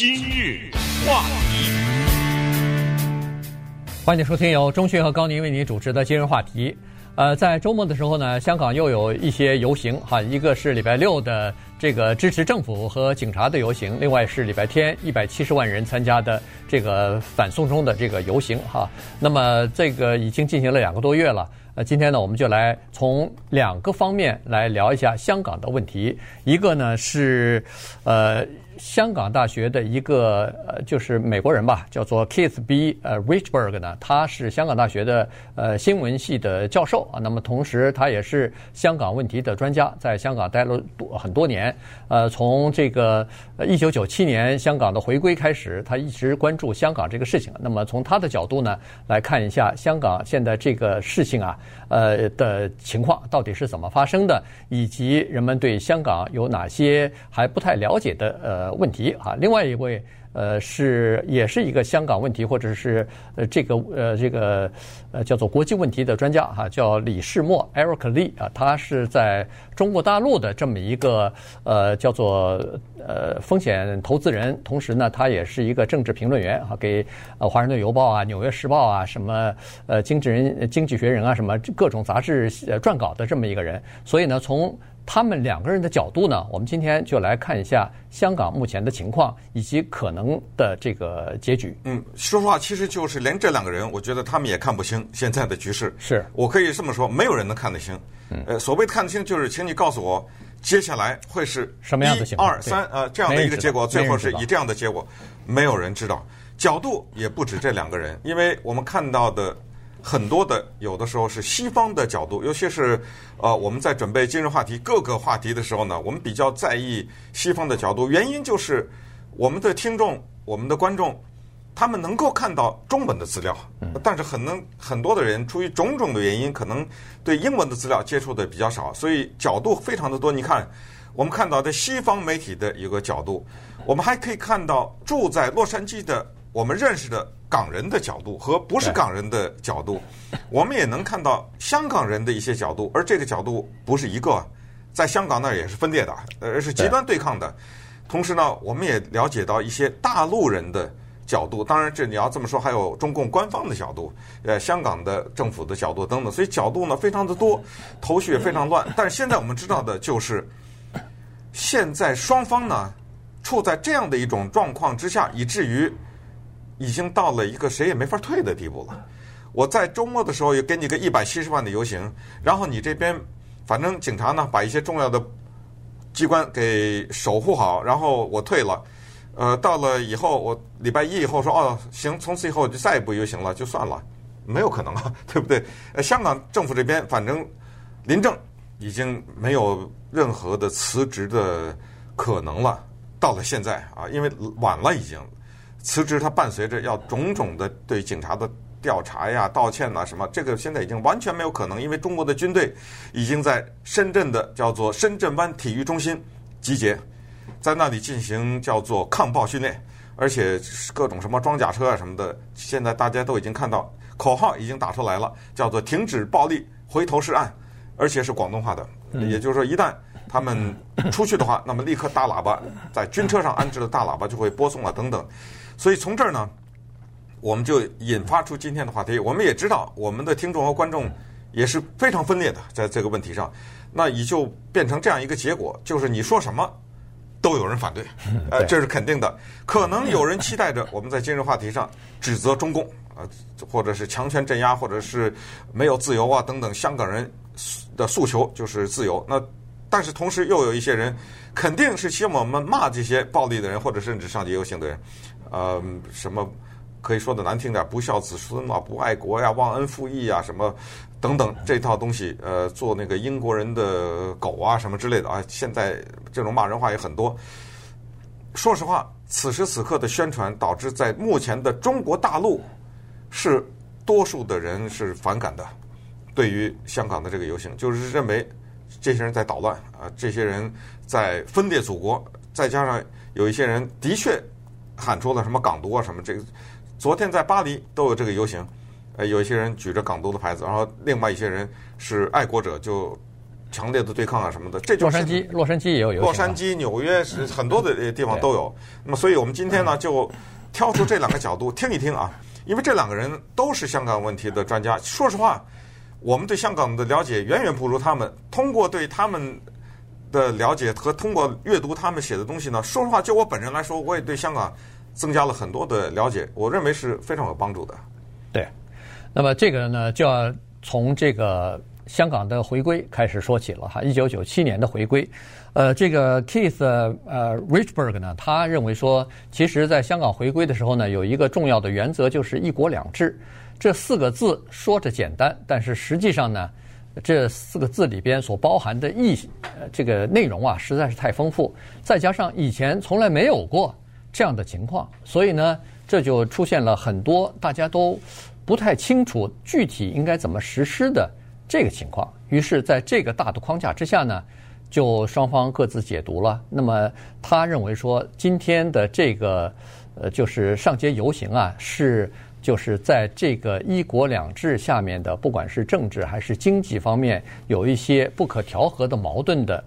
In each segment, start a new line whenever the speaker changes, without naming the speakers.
今日话题，
欢迎收听由钟迅和高宁为您主持的今日话题。呃，在周末的时候呢，香港又有一些游行哈，一个是礼拜六的这个支持政府和警察的游行，另外是礼拜天一百七十万人参加的这个反送中的这个游行哈。那么这个已经进行了两个多月了。呃，今天呢，我们就来从两个方面来聊一下香港的问题。一个呢是呃。香港大学的一个呃，就是美国人吧，叫做 Keith B. 呃 Richberg 呢，他是香港大学的呃新闻系的教授啊。那么同时，他也是香港问题的专家，在香港待了多很多年。呃，从这个一九九七年香港的回归开始，他一直关注香港这个事情。那么从他的角度呢，来看一下香港现在这个事情啊，呃的情况到底是怎么发生的，以及人们对香港有哪些还不太了解的呃。问题啊，另外一位呃是也是一个香港问题或者是呃这个呃这个呃叫做国际问题的专家哈，叫李世默 Eric Lee 啊，他是在中国大陆的这么一个呃叫做呃风险投资人，同时呢，他也是一个政治评论员啊，给呃华盛顿邮报啊、纽约时报啊、什么呃经济人、经济学人啊什么各种杂志撰稿的这么一个人，所以呢，从他们两个人的角度呢，我们今天就来看一下香港目前的情况以及可能的这个结局。
嗯，说实话，其实就是连这两个人，我觉得他们也看不清现在的局势。
是
我可以这么说，没有人能看得清。嗯，呃，所谓看得清，就是请你告诉我，接下来会是
什么样的情况？
一二三，呃，这样的一个结果，最后是以这样的结果，没有人知道。角度也不止这两个人，因为我们看到的。很多的有的时候是西方的角度，尤其是呃我们在准备今日话题各个话题的时候呢，我们比较在意西方的角度，原因就是我们的听众、我们的观众，他们能够看到中文的资料，但是很能很多的人出于种种的原因，可能对英文的资料接触的比较少，所以角度非常的多。你看，我们看到的西方媒体的一个角度，我们还可以看到住在洛杉矶的。我们认识的港人的角度和不是港人的角度，我们也能看到香港人的一些角度，而这个角度不是一个，在香港那儿也是分裂的，而是极端对抗的。同时呢，我们也了解到一些大陆人的角度，当然这你要这么说，还有中共官方的角度，呃，香港的政府的角度等等，所以角度呢非常的多，头绪也非常乱。但是现在我们知道的就是，现在双方呢处在这样的一种状况之下，以至于。已经到了一个谁也没法退的地步了。我在周末的时候也给你个一百七十万的游行，然后你这边反正警察呢把一些重要的机关给守护好，然后我退了。呃，到了以后我礼拜一以后说哦行，从此以后就再也不游行了，就算了，没有可能啊，对不对？呃，香港政府这边反正林郑已经没有任何的辞职的可能了。到了现在啊，因为晚了已经。辞职，他伴随着要种种的对警察的调查呀、道歉呐什么，这个现在已经完全没有可能，因为中国的军队已经在深圳的叫做深圳湾体育中心集结，在那里进行叫做抗暴训练，而且各种什么装甲车啊什么的，现在大家都已经看到口号已经打出来了，叫做停止暴力，回头是岸，而且是广东话的，也就是说一旦他们出去的话，那么立刻大喇叭在军车上安置的大喇叭就会播送了等等。所以从这儿呢，我们就引发出今天的话题。我们也知道，我们的听众和观众也是非常分裂的，在这个问题上，那也就变成这样一个结果，就是你说什么都有人反对，呃，这是肯定的。可能有人期待着 我们在今日话题上指责中共，呃，或者是强权镇压，或者是没有自由啊等等。香港人的诉求就是自由。那但是同时又有一些人肯定是希望我们骂这些暴力的人，或者甚至上街游行的人。呃，什么可以说的难听点，不孝子孙啊，不爱国呀，忘恩负义啊，什么等等这套东西，呃，做那个英国人的狗啊，什么之类的啊，现在这种骂人话也很多。说实话，此时此刻的宣传导致在目前的中国大陆是多数的人是反感的，对于香港的这个游行，就是认为这些人在捣乱啊，这些人在分裂祖国，再加上有一些人的确。喊出了什么港独啊什么这个，昨天在巴黎都有这个游行，呃，有一些人举着港独的牌子，然后另外一些人是爱国者，就强烈的对抗啊什么的。这就是
洛杉矶，洛杉矶也有游行。
洛杉矶、纽约是很多的地方都有。那么，所以我们今天呢，就挑出这两个角度听一听啊，因为这两个人都是香港问题的专家。说实话，我们对香港的了解远远不如他们。通过对他们的了解和通过阅读他们写的东西呢，说实话，就我本人来说，我也对香港增加了很多的了解，我认为是非常有帮助的。
对，那么这个呢，就要从这个香港的回归开始说起了哈。一九九七年的回归，呃，这个 Keith 呃 Richberg 呢，他认为说，其实在香港回归的时候呢，有一个重要的原则就是一国两制。这四个字说着简单，但是实际上呢，这四个字里边所包含的意呃这个内容啊，实在是太丰富，再加上以前从来没有过这样的情况，所以呢。这就出现了很多大家都不太清楚具体应该怎么实施的这个情况。于是，在这个大的框架之下呢，就双方各自解读了。那么，他认为说，今天的这个呃，就是上街游行啊，是就是在这个一国两制下面的，不管是政治还是经济方面，有一些不可调和的矛盾的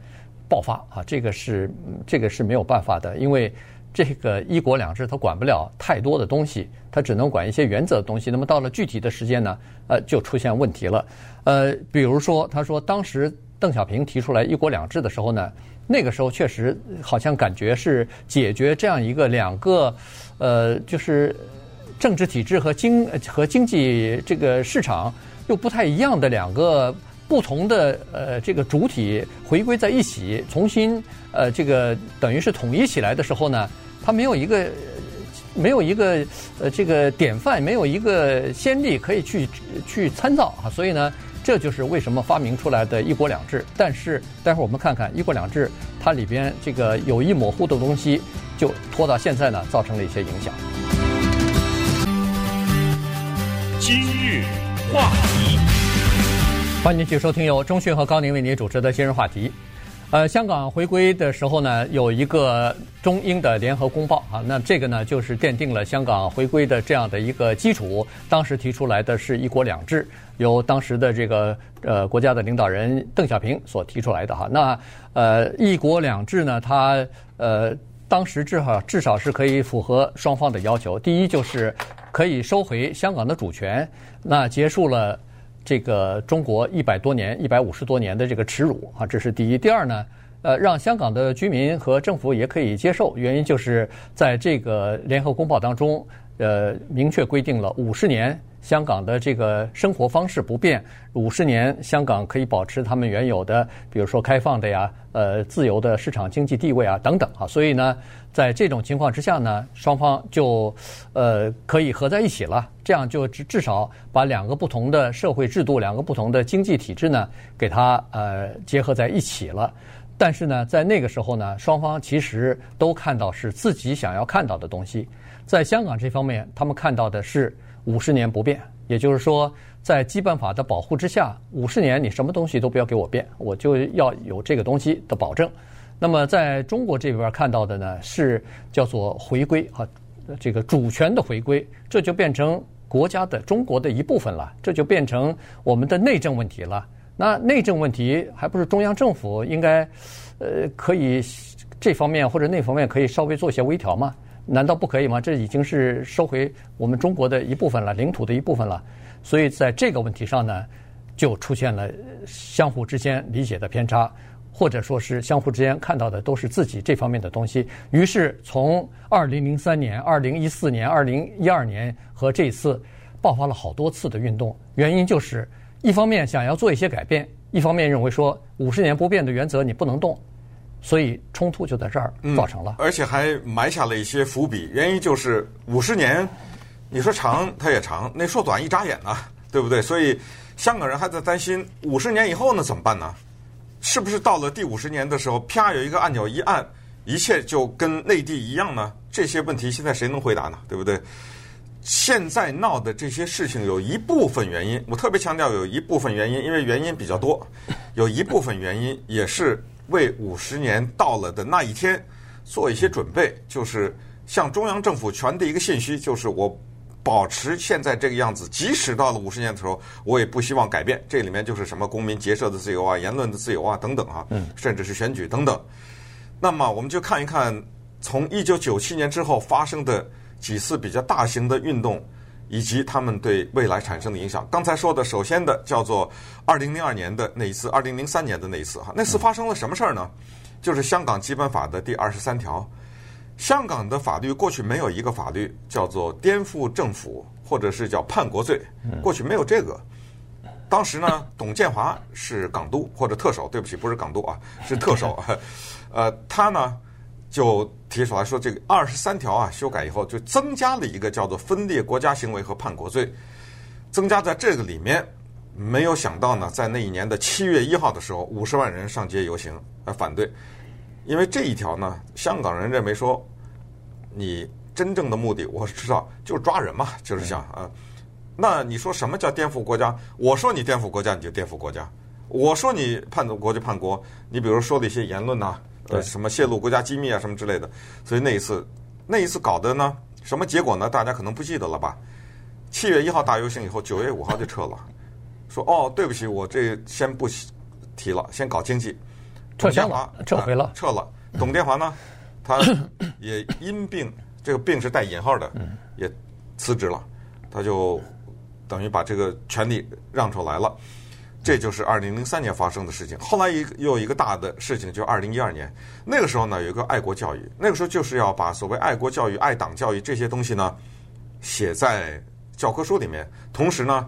爆发啊。这个是这个是没有办法的，因为。这个一国两制，它管不了太多的东西，它只能管一些原则的东西。那么到了具体的时间呢，呃，就出现问题了。呃，比如说，他说当时邓小平提出来一国两制的时候呢，那个时候确实好像感觉是解决这样一个两个，呃，就是政治体制和经和经济这个市场又不太一样的两个。不同的呃，这个主体回归在一起，重新呃，这个等于是统一起来的时候呢，它没有一个没有一个呃，这个典范，没有一个先例可以去去参照啊。所以呢，这就是为什么发明出来的一国两制。但是待会儿我们看看一国两制，它里边这个有意模糊的东西，就拖到现在呢，造成了一些影响。
今日话题。
欢迎继续收听由中讯和高宁为您主持的今日话题。呃，香港回归的时候呢，有一个中英的联合公报啊，那这个呢就是奠定了香港回归的这样的一个基础。当时提出来的是一国两制，由当时的这个呃国家的领导人邓小平所提出来的哈。那呃一国两制呢，它呃当时至少至少是可以符合双方的要求。第一就是可以收回香港的主权，那结束了。这个中国一百多年、一百五十多年的这个耻辱啊，这是第一。第二呢，呃，让香港的居民和政府也可以接受，原因就是在这个联合公报当中，呃，明确规定了五十年。香港的这个生活方式不变，五十年香港可以保持他们原有的，比如说开放的呀，呃，自由的市场经济地位啊等等啊。所以呢，在这种情况之下呢，双方就呃可以合在一起了，这样就至至少把两个不同的社会制度、两个不同的经济体制呢，给它呃结合在一起了。但是呢，在那个时候呢，双方其实都看到是自己想要看到的东西。在香港这方面，他们看到的是。五十年不变，也就是说，在基本法的保护之下，五十年你什么东西都不要给我变，我就要有这个东西的保证。那么，在中国这边看到的呢，是叫做回归啊，这个主权的回归，这就变成国家的中国的一部分了，这就变成我们的内政问题了。那内政问题还不是中央政府应该呃可以这方面或者那方面可以稍微做一些微调吗？难道不可以吗？这已经是收回我们中国的一部分了，领土的一部分了。所以在这个问题上呢，就出现了相互之间理解的偏差，或者说是相互之间看到的都是自己这方面的东西。于是从二零零三年、二零一四年、二零一二年和这一次爆发了好多次的运动，原因就是一方面想要做一些改变，一方面认为说五十年不变的原则你不能动。所以冲突就在这儿造成了，
嗯，而且还埋下了一些伏笔。原因就是五十年，你说长它也长，那说短一眨眼呢，对不对？所以香港人还在担心五十年以后呢怎么办呢？是不是到了第五十年的时候，啪有一个按钮一按，一切就跟内地一样呢？这些问题现在谁能回答呢？对不对？现在闹的这些事情有一部分原因，我特别强调有一部分原因，因为原因比较多，有一部分原因也是。为五十年到了的那一天做一些准备，就是向中央政府传递一个信息，就是我保持现在这个样子，即使到了五十年的时候，我也不希望改变。这里面就是什么公民结社的自由啊、言论的自由啊等等啊，甚至是选举等等。那么我们就看一看，从一九九七年之后发生的几次比较大型的运动，以及他们对未来产生的影响。刚才说的，首先的叫做二零零二年的那一次，二零零三年的那一次哈，那次发生了什么事儿呢？就是香港基本法的第二十三条。香港的法律过去没有一个法律叫做颠覆政府，或者是叫叛国罪，过去没有这个。当时呢，董建华是港督或者特首，对不起，不是港督啊，是特首。呃，他呢就提出来说，这个二十三条啊修改以后，就增加了一个叫做分裂国家行为和叛国罪，增加在这个里面。没有想到呢，在那一年的七月一号的时候，五十万人上街游行来反对。因为这一条呢，香港人认为说，你真正的目的我是知道，就是抓人嘛，就是想啊。那你说什么叫颠覆国家？我说你颠覆国家，你就颠覆国家；我说你叛国就叛国。你比如说的一些言论呐，呃，什么泄露国家机密啊，什么之类的。所以那一次，那一次搞的呢，什么结果呢？大家可能不记得了吧？七月一号大游行以后，九月五号就撤了，说哦，对不起，我这先不提了，先搞经济。
撤销了，撤回了，
撤了。董建华呢，他也因病，这个病是带引号的，也辞职了。他就等于把这个权利让出来了。这就是二零零三年发生的事情。后来一又一个大的事情，就二零一二年，那个时候呢，有一个爱国教育，那个时候就是要把所谓爱国教育、爱党教育这些东西呢写在教科书里面，同时呢，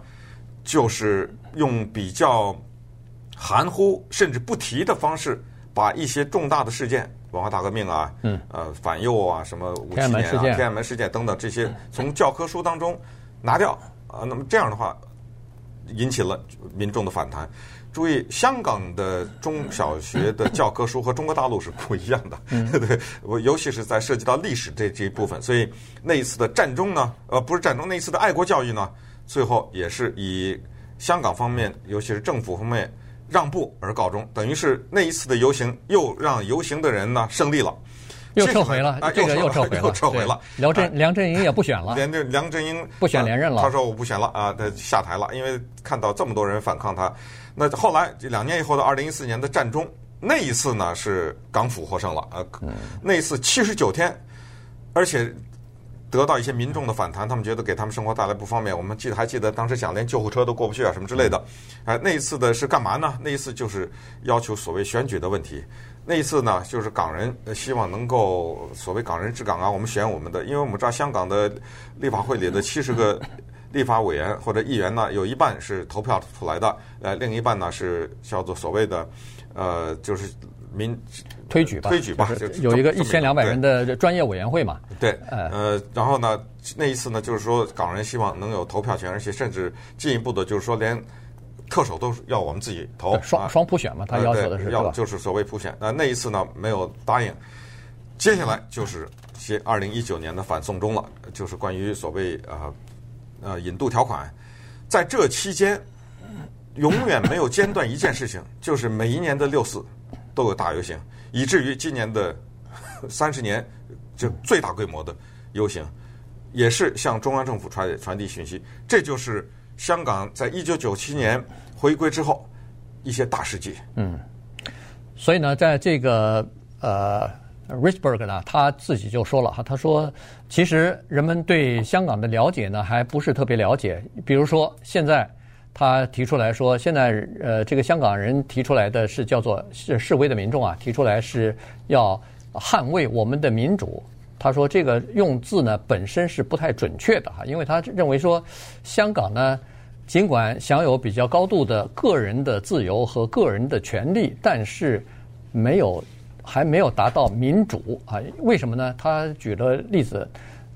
就是用比较。含糊甚至不提的方式，把一些重大的事件，文化大革命啊，嗯，呃，反右啊，什么五七年啊，天安门事件等等这些，从教科书当中拿掉啊。那么这样的话，引起了民众的反弹。注意，香港的中小学的教科书和中国大陆是不一样的，对 对？我尤其是在涉及到历史这这一部分，所以那一次的战中呢，呃，不是战中，那一次的爱国教育呢，最后也是以香港方面，尤其是政府方面。让步而告终，等于是那一次的游行又让游行的人呢胜利了，
又撤回了，这个又撤回了，
又撤回了。
梁振梁振英也不选了，
连这梁振英
不选连任了。
他说我不选了啊，他下台了，因为看到这么多人反抗他。那后来两年以后的二零一四年的战中，那一次呢是港府获胜了啊，那一次七十九天，而且。得到一些民众的反弹，他们觉得给他们生活带来不方便。我们记得还记得当时讲连救护车都过不去啊，什么之类的。哎，那一次的是干嘛呢？那一次就是要求所谓选举的问题。那一次呢，就是港人希望能够所谓港人治港啊，我们选我们的。因为我们知道香港的立法会里的七十个立法委员或者议员呢，有一半是投票出来的，呃，另一半呢是叫做所谓的呃，就是。民
推举吧，
推举吧，
就是有一个一千两百人的专业委员会嘛。
对，呃，然后呢，那一次呢，就是说港人希望能有投票权，而且甚至进一步的，就是说连特首都是要我们自己投，
双双普选嘛，他要求的是
要就是所谓普选。那那一次呢，没有答应。接下来就是些二零一九年的反送中了，就是关于所谓呃呃引渡条款，在这期间永远没有间断一件事情，就是每一年的六四。都有大游行，以至于今年的 三十年就最大规模的游行，也是向中央政府传传递讯息。这就是香港在一九九七年回归之后一些大事迹。
嗯，所以呢，在这个呃，Richberg 呢，他自己就说了哈，他说其实人们对香港的了解呢，还不是特别了解。比如说现在。他提出来说，现在呃，这个香港人提出来的是叫做是示威的民众啊，提出来是要捍卫我们的民主。他说这个用字呢本身是不太准确的哈，因为他认为说香港呢尽管享有比较高度的个人的自由和个人的权利，但是没有还没有达到民主啊。为什么呢？他举了例子，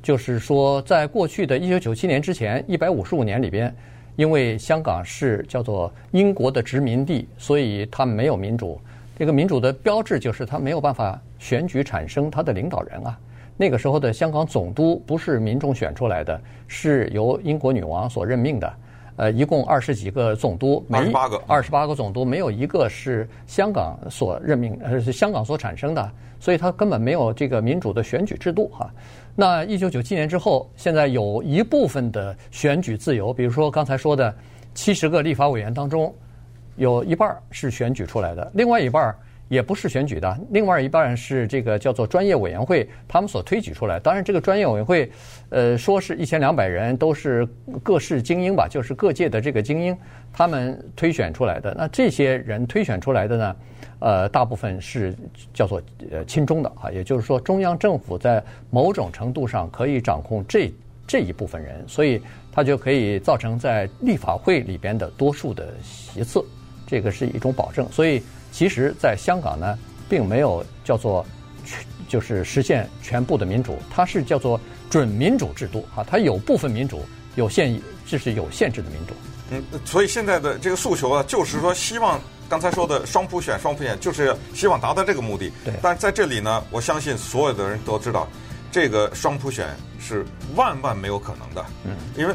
就是说在过去的一九九七年之前一百五十五年里边。因为香港是叫做英国的殖民地，所以它没有民主。这个民主的标志就是它没有办法选举产生它的领导人啊。那个时候的香港总督不是民众选出来的，是由英国女王所任命的。呃，一共二十几个总督，
二十八个，
二十八个总督没有一个是香港所任命，呃，是香港所产生的，所以他根本没有这个民主的选举制度哈。那一九九七年之后，现在有一部分的选举自由，比如说刚才说的七十个立法委员当中，有一半是选举出来的，另外一半也不是选举的，另外一半是这个叫做专业委员会他们所推举出来。当然，这个专业委员会，呃，说是一千两百人都是各式精英吧，就是各界的这个精英他们推选出来的。那这些人推选出来的呢，呃，大部分是叫做呃亲中的啊，也就是说，中央政府在某种程度上可以掌控这这一部分人，所以他就可以造成在立法会里边的多数的席次，这个是一种保证。所以。其实，在香港呢，并没有叫做全，就是实现全部的民主，它是叫做准民主制度啊，它有部分民主，有限，这是有限制的民主。
嗯，所以现在的这个诉求啊，就是说希望刚才说的双普选，双普选就是希望达到这个目的。
对。
但是在这里呢，我相信所有的人都知道，这个双普选是万万没有可能的。嗯。因为。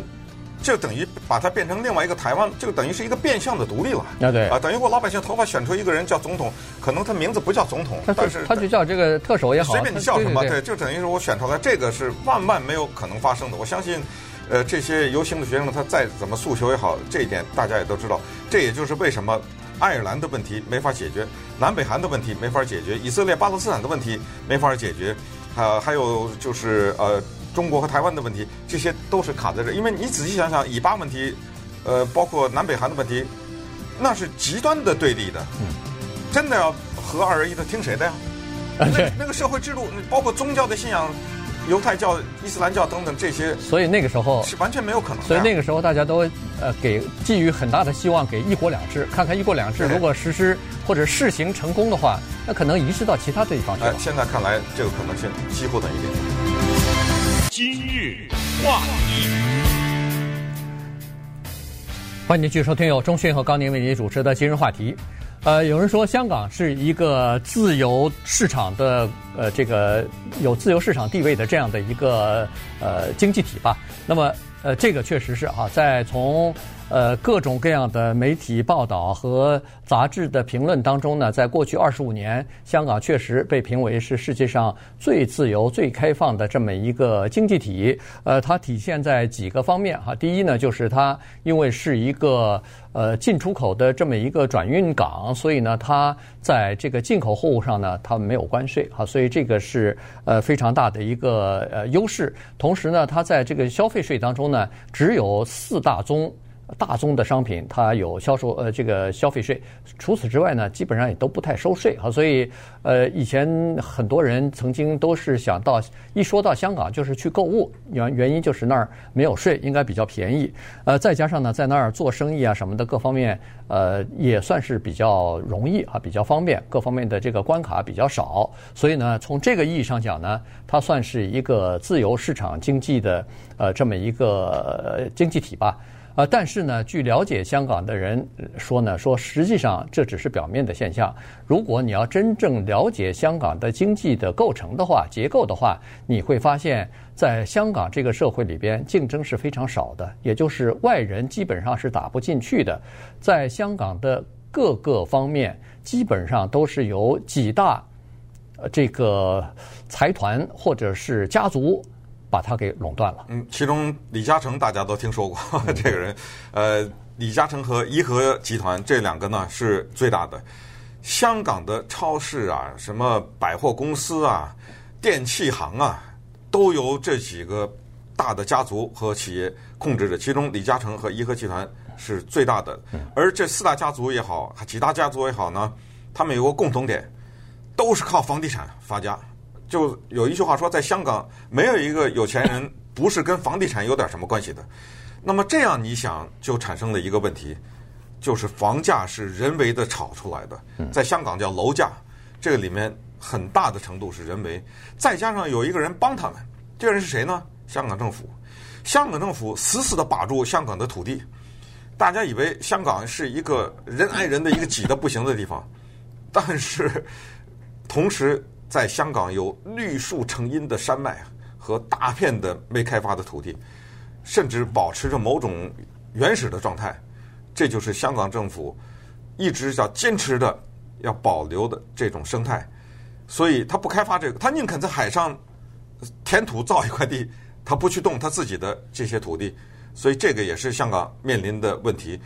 就等于把它变成另外一个台湾，就等于是一个变相的独立了。
啊，对
啊，等于我老百姓头发选出一个人叫总统，可能他名字不叫总统，但是
他就叫这个特首也好，
随便你叫什么，
对，对，
对，就等于是我选出来，这个是万万没有可能发生的。我相信，呃，这些游行的学生他再怎么诉求也好，这一点大家也都知道。这也就是为什么爱尔兰的问题没法解决，南北韩的问题没法解决，以色列巴勒斯坦的问题没法解决，啊、呃，还有就是呃。中国和台湾的问题，这些都是卡在这。因为你仔细想想，以巴问题，呃，包括南北韩的问题，那是极端的对立的。嗯，真的要合二为一的，听谁的呀？那那个社会制度，包括宗教的信仰，犹太教、伊斯兰教等等这些，
所以那个时候
是完全没有可能的。
所以那个时候大家都呃给寄予很大的希望，给一国两制，看看一国两制如果实施或者试行成功的话，那可能移植到其他地方去了。
呃，现在看来，这个可能性几乎等于零。
今日话题，
欢迎您继续收听由钟讯和高宁为您主持的今日话题。呃，有人说香港是一个自由市场的，呃，这个有自由市场地位的这样的一个呃经济体吧。那么，呃，这个确实是哈，在从。呃，各种各样的媒体报道和杂志的评论当中呢，在过去二十五年，香港确实被评为是世界上最自由、最开放的这么一个经济体。呃，它体现在几个方面哈。第一呢，就是它因为是一个呃进出口的这么一个转运港，所以呢，它在这个进口货物上呢，它没有关税哈，所以这个是呃非常大的一个呃优势。同时呢，它在这个消费税当中呢，只有四大宗。大宗的商品，它有销售呃这个消费税，除此之外呢，基本上也都不太收税啊。所以呃，以前很多人曾经都是想到一说到香港就是去购物，原原因就是那儿没有税，应该比较便宜。呃，再加上呢，在那儿做生意啊什么的各方面，呃，也算是比较容易啊，比较方便，各方面的这个关卡比较少。所以呢，从这个意义上讲呢，它算是一个自由市场经济的呃这么一个经济体吧。啊，但是呢，据了解，香港的人说呢，说实际上这只是表面的现象。如果你要真正了解香港的经济的构成的话、结构的话，你会发现，在香港这个社会里边，竞争是非常少的，也就是外人基本上是打不进去的。在香港的各个方面，基本上都是由几大呃这个财团或者是家族。把它给垄断了。
嗯，其中李嘉诚大家都听说过，嗯、这个人，呃，李嘉诚和颐和集团这两个呢是最大的。香港的超市啊，什么百货公司啊、电器行啊，都由这几个大的家族和企业控制着。其中李嘉诚和颐和集团是最大的，而这四大家族也好，几大家族也好呢，他们有个共同点，都是靠房地产发家。就有一句话说，在香港没有一个有钱人不是跟房地产有点什么关系的。那么这样你想，就产生了一个问题，就是房价是人为的炒出来的，在香港叫楼价，这个里面很大的程度是人为，再加上有一个人帮他们，这个人是谁呢？香港政府，香港政府死死的把住香港的土地，大家以为香港是一个人挨人的一个挤的不行的地方，但是同时。在香港有绿树成荫的山脉和大片的没开发的土地，甚至保持着某种原始的状态，这就是香港政府一直要坚持的要保留的这种生态。所以他不开发这个，他宁肯在海上填土造一块地，他不去动他自己的这些土地。所以这个也是香港面临的问题。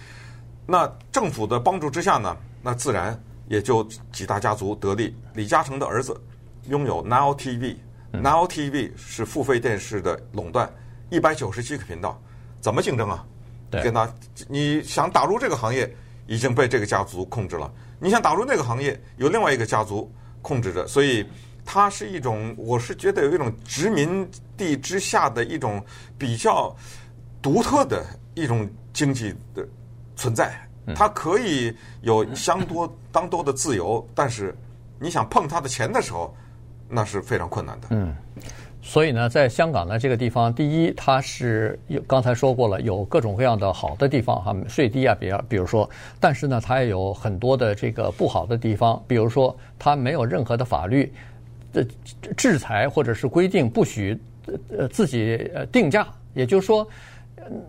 那政府的帮助之下呢，那自然也就几大家族得利。李嘉诚的儿子拥有 Now TV，Now TV 是付费电视的垄断，一百九十七个频道，怎么竞争啊？
对，
跟他你想打入这个行业，已经被这个家族控制了；你想打入那个行业，有另外一个家族控制着。所以它是一种，我是觉得有一种殖民地之下的一种比较。独特的一种经济的存在，它可以有相多当多的自由，但是你想碰它的钱的时候，那是非常困难的。
嗯，所以呢，在香港呢这个地方，第一，它是有刚才说过了，有各种各样的好的地方哈，税低啊，比比如说，但是呢，它也有很多的这个不好的地方，比如说，它没有任何的法律的制裁或者是规定不许呃自己呃定价，也就是说。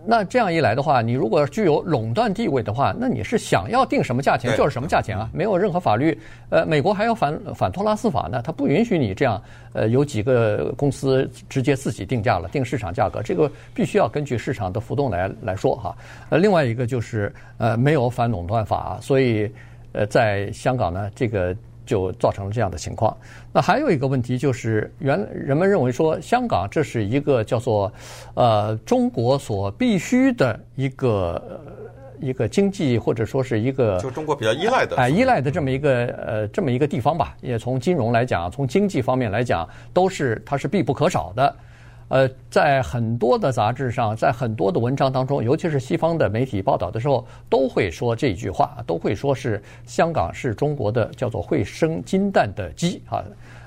那这样一来的话，你如果具有垄断地位的话，那你是想要定什么价钱就是什么价钱啊，没有任何法律。呃，美国还有反反托拉斯法呢，它不允许你这样。呃，有几个公司直接自己定价了，定市场价格，这个必须要根据市场的浮动来来说哈。呃，另外一个就是呃，没有反垄断法，所以呃，在香港呢，这个。就造成了这样的情况。那还有一个问题就是，原人们认为说，香港这是一个叫做呃中国所必须的一个一个经济或者说是一个
就中国比较依赖的
哎依赖的这么一个呃这么一个地方吧。也从金融来讲，从经济方面来讲，都是它是必不可少的。呃，在很多的杂志上，在很多的文章当中，尤其是西方的媒体报道的时候，都会说这句话，都会说是香港是中国的叫做会生金蛋的鸡啊，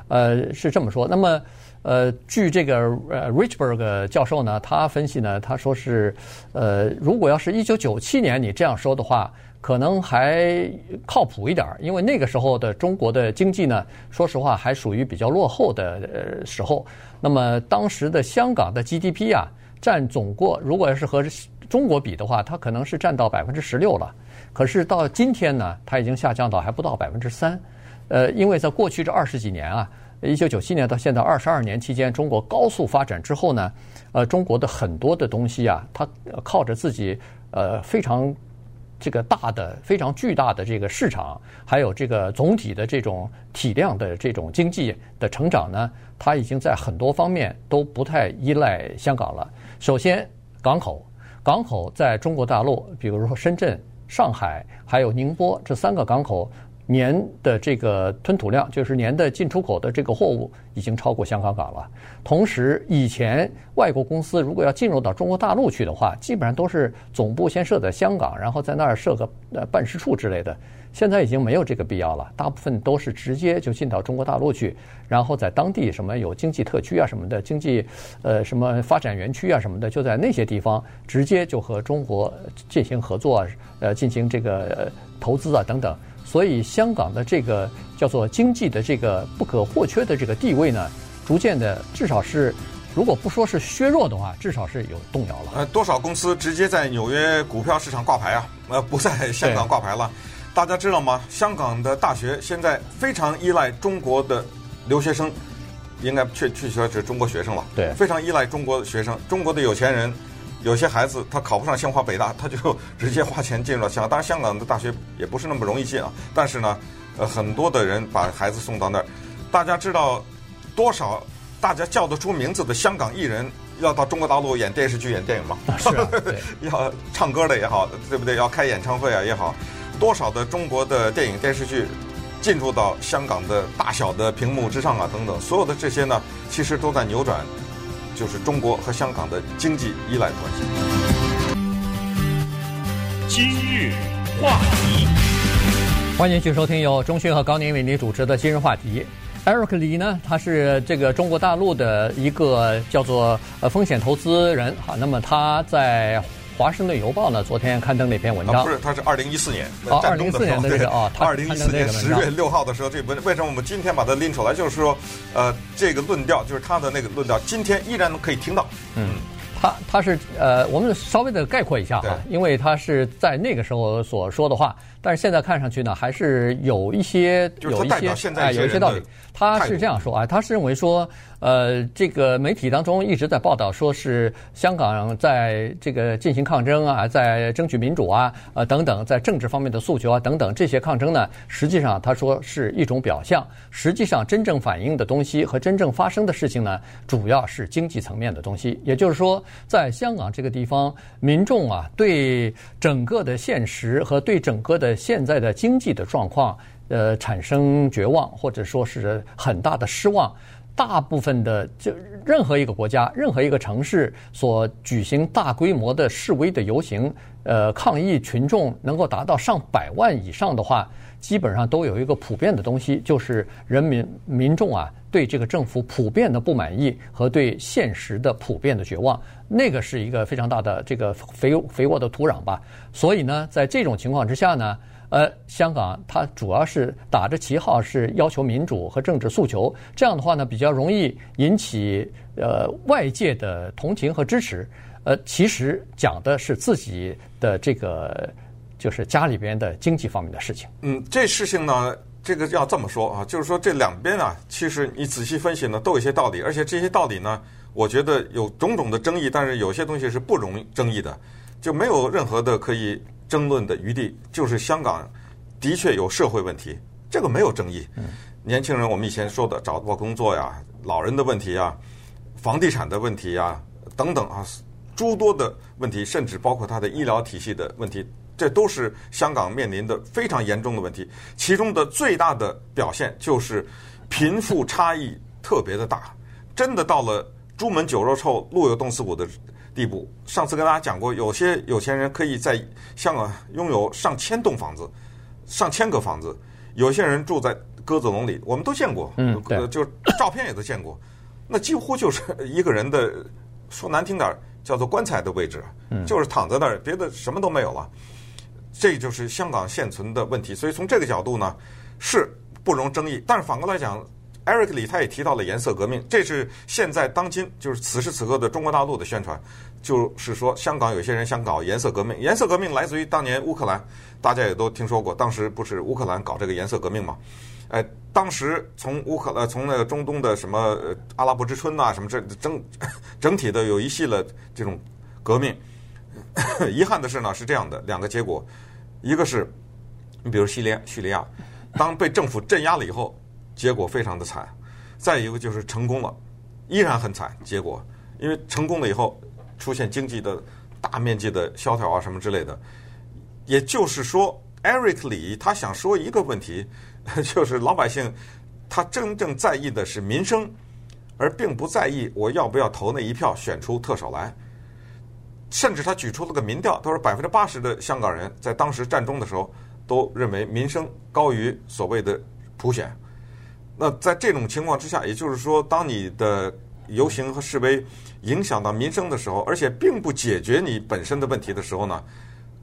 呃，是这么说。那么，呃，据这个呃 Richberg 教授呢，他分析呢，他说是，呃，如果要是一九九七年你这样说的话。可能还靠谱一点，因为那个时候的中国的经济呢，说实话还属于比较落后的呃时候。那么当时的香港的 GDP 啊，占总过，如果要是和中国比的话，它可能是占到百分之十六了。可是到今天呢，它已经下降到还不到百分之三。呃，因为在过去这二十几年啊，一九九七年到现在二十二年期间，中国高速发展之后呢，呃，中国的很多的东西啊，它靠着自己呃非常。这个大的、非常巨大的这个市场，还有这个总体的这种体量的这种经济的成长呢，它已经在很多方面都不太依赖香港了。首先，港口，港口在中国大陆，比如说深圳、上海，还有宁波这三个港口。年的这个吞吐量，就是年的进出口的这个货物，已经超过香港港了。同时，以前外国公司如果要进入到中国大陆去的话，基本上都是总部先设在香港，然后在那儿设个呃办事处之类的。现在已经没有这个必要了，大部分都是直接就进到中国大陆去，然后在当地什么有经济特区啊什么的，经济呃什么发展园区啊什么的，就在那些地方直接就和中国进行合作，呃，进行这个投资啊等等。所以，香港的这个叫做经济的这个不可或缺的这个地位呢，逐渐的，至少是，如果不说是削弱的话，至少是有动摇了。
呃，多少公司直接在纽约股票市场挂牌啊？呃，不在香港挂牌了。大家知道吗？香港的大学现在非常依赖中国的留学生，应该确确实是中国学生了。
对，
非常依赖中国的学生，中国的有钱人。有些孩子他考不上清华北大，他就直接花钱进入了香港。当然，香港的大学也不是那么容易进啊。但是呢，呃，很多的人把孩子送到那儿。大家知道多少大家叫得出名字的香港艺人要到中国大陆演电视剧、演电影吗？
是啊，
要唱歌的也好，对不对？要开演唱会啊也好，多少的中国的电影、电视剧进入到香港的大小的屏幕之上啊等等，所有的这些呢，其实都在扭转。就是中国和香港的经济依赖关系。
今日话题，
欢迎继续收听由钟迅和高宁为您主持的今日话题。Eric 李呢，他是这个中国大陆的一个叫做呃风险投资人哈，那么他在。华盛顿邮报呢，昨天刊登了一篇文章。
啊、不是，他是二零一四年
哦，二零一四年的这个啊，
二零一四年十月六号的时候，这文为什么我们今天把它拎出来？就是说，呃，这个论调就是他的那个论调，今天依然可以听到。
嗯，他他是呃，我们稍微的概括一下哈，因为他是在那个时候所说的话，但是现在看上去呢，还是有一些有一些哎有一些道理。他是这样说啊，他是认为说。呃，这个媒体当中一直在报道，说是香港在这个进行抗争啊，在争取民主啊，呃等等，在政治方面的诉求啊等等，这些抗争呢，实际上他说是一种表象，实际上真正反映的东西和真正发生的事情呢，主要是经济层面的东西。也就是说，在香港这个地方，民众啊对整个的现实和对整个的现在的经济的状况，呃，产生绝望或者说是很大的失望。大部分的就任何一个国家、任何一个城市所举行大规模的示威的游行，呃，抗议群众能够达到上百万以上的话，基本上都有一个普遍的东西，就是人民民众啊对这个政府普遍的不满意和对现实的普遍的绝望，那个是一个非常大的这个肥肥沃的土壤吧。所以呢，在这种情况之下呢。呃，香港它主要是打着旗号是要求民主和政治诉求，这样的话呢，比较容易引起呃外界的同情和支持。呃，其实讲的是自己的这个就是家里边的经济方面的事情。
嗯，这事情呢，这个要这么说啊，就是说这两边啊，其实你仔细分析呢，都有一些道理，而且这些道理呢，我觉得有种种的争议，但是有些东西是不容争议的，就没有任何的可以。争论的余地，就是香港的确有社会问题，这个没有争议。年轻人，我们以前说的找不到工作呀，老人的问题呀，房地产的问题呀，等等啊，诸多的问题，甚至包括他的医疗体系的问题，这都是香港面临的非常严重的问题。其中的最大的表现就是贫富差异特别的大，真的到了朱门酒肉臭，路有冻死骨的。地步，上次跟大家讲过，有些有钱人可以在香港拥有上千栋房子，上千个房子。有些人住在鸽子笼里，我们都见过，
嗯，对，
就照片也都见过。那几乎就是一个人的，说难听点叫做棺材的位置，就是躺在那儿，别的什么都没有了。这就是香港现存的问题。所以从这个角度呢，是不容争议。但是反过来讲。Eric 李他也提到了颜色革命，这是现在当今就是此时此刻的中国大陆的宣传，就是说香港有些人想搞颜色革命。颜色革命来自于当年乌克兰，大家也都听说过，当时不是乌克兰搞这个颜色革命嘛？哎，当时从乌克兰从那个中东的什么阿拉伯之春呐，什么这整 整体的有一系列这种革命。遗憾的是呢，是这样的两个结果，一个是你比如叙利亚，叙利亚当被政府镇压了以后。结果非常的惨，再一个就是成功了，依然很惨。结果因为成功了以后，出现经济的大面积的萧条啊什么之类的。也就是说，Eric 李他想说一个问题，就是老百姓他真正在意的是民生，而并不在意我要不要投那一票选出特首来。甚至他举出了个民调，他说百分之八十的香港人在当时战中的时候都认为民生高于所谓的普选。那在这种情况之下，也就是说，当你的游行和示威影响到民生的时候，而且并不解决你本身的问题的时候呢，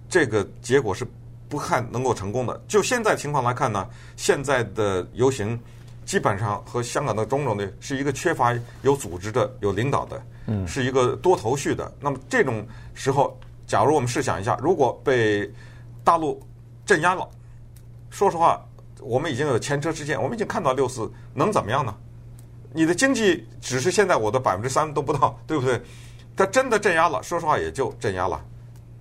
这个结果是不看能够成功的。就现在情况来看呢，现在的游行基本上和香港的种种的是一个缺乏有组织的、有领导的，嗯，是一个多头绪的。那么这种时候，假如我们试想一下，如果被大陆镇压了，说实话。我们已经有前车之鉴，我们已经看到六四能怎么样呢？你的经济只是现在我的百分之三都不到，对不对？他真的镇压了，说实话也就镇压了，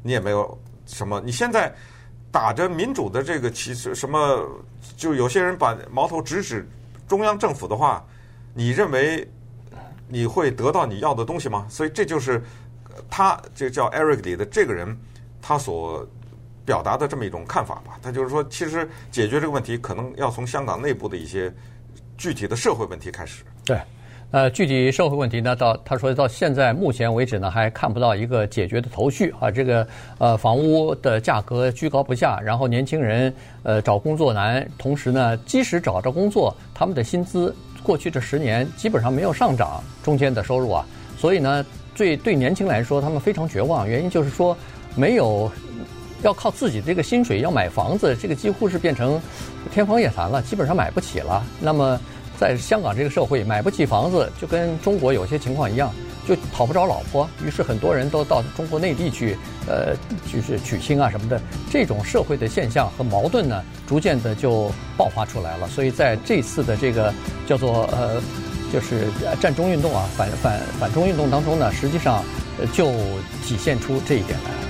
你也没有什么。你现在打着民主的这个旗帜，什么就有些人把矛头直指中央政府的话，你认为你会得到你要的东西吗？所以这就是他这叫 Eric 的这个人，他所。表达的这么一种看法吧，他就是说，其实解决这个问题，可能要从香港内部的一些具体的社会问题开始。
对，呃，具体社会问题呢，到他说到现在目前为止呢，还看不到一个解决的头绪啊。这个呃，房屋的价格居高不下，然后年轻人呃找工作难，同时呢，即使找着工作，他们的薪资过去这十年基本上没有上涨，中间的收入啊，所以呢，对对年轻来说，他们非常绝望，原因就是说没有。要靠自己这个薪水要买房子，这个几乎是变成天方夜谭了，基本上买不起了。那么，在香港这个社会，买不起房子就跟中国有些情况一样，就讨不着老婆，于是很多人都到中国内地去，呃，就是娶亲啊什么的。这种社会的现象和矛盾呢，逐渐的就爆发出来了。所以在这次的这个叫做呃，就是战中运动啊，反反反中运动当中呢，实际上就体现出这一点来。